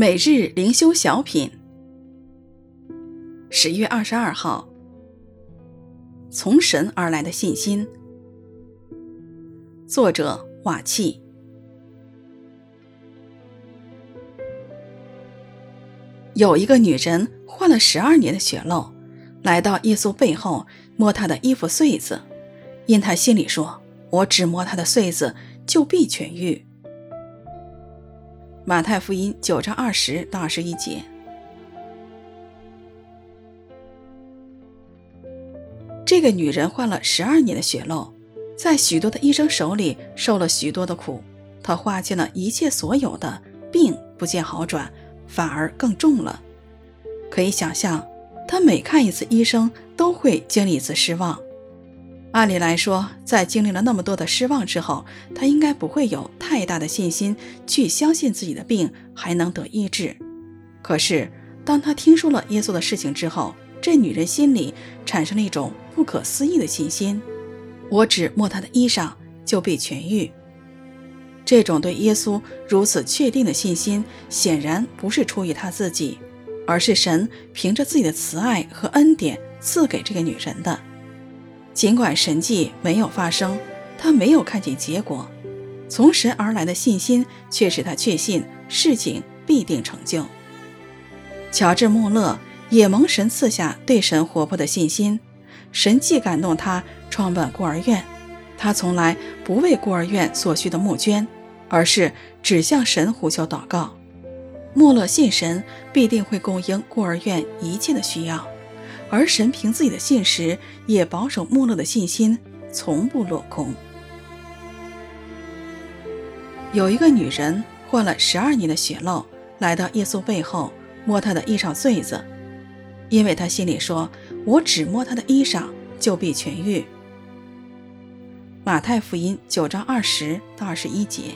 每日灵修小品，十月二十二号，从神而来的信心。作者瓦契。有一个女人患了十二年的血漏，来到耶稣背后摸他的衣服穗子，因他心里说：“我只摸他的穗子，就必痊愈。”马太福音九章二十到二十一节，这个女人患了十二年的血漏，在许多的医生手里受了许多的苦，她花尽了一切所有的，病不见好转，反而更重了。可以想象，她每看一次医生都会经历一次失望。按理来说，在经历了那么多的失望之后，她应该不会有太大的信心去相信自己的病还能得医治。可是，当他听说了耶稣的事情之后，这女人心里产生了一种不可思议的信心：我只摸他的衣裳，就被痊愈。这种对耶稣如此确定的信心，显然不是出于他自己，而是神凭着自己的慈爱和恩典赐给这个女人的。尽管神迹没有发生，他没有看见结果，从神而来的信心却使他确信事情必定成就。乔治·穆勒也蒙神赐下对神活泼的信心，神既感动他创办孤儿院，他从来不为孤儿院所需的募捐，而是只向神呼求祷告。穆勒信神必定会供应孤儿院一切的需要。而神凭自己的信实，也保守穆勒的信心，从不落空。有一个女人患了十二年的血漏，来到耶稣背后摸他的衣裳穗子，因为她心里说：“我只摸他的衣裳，就必痊愈。”马太福音九章二十到二十一节。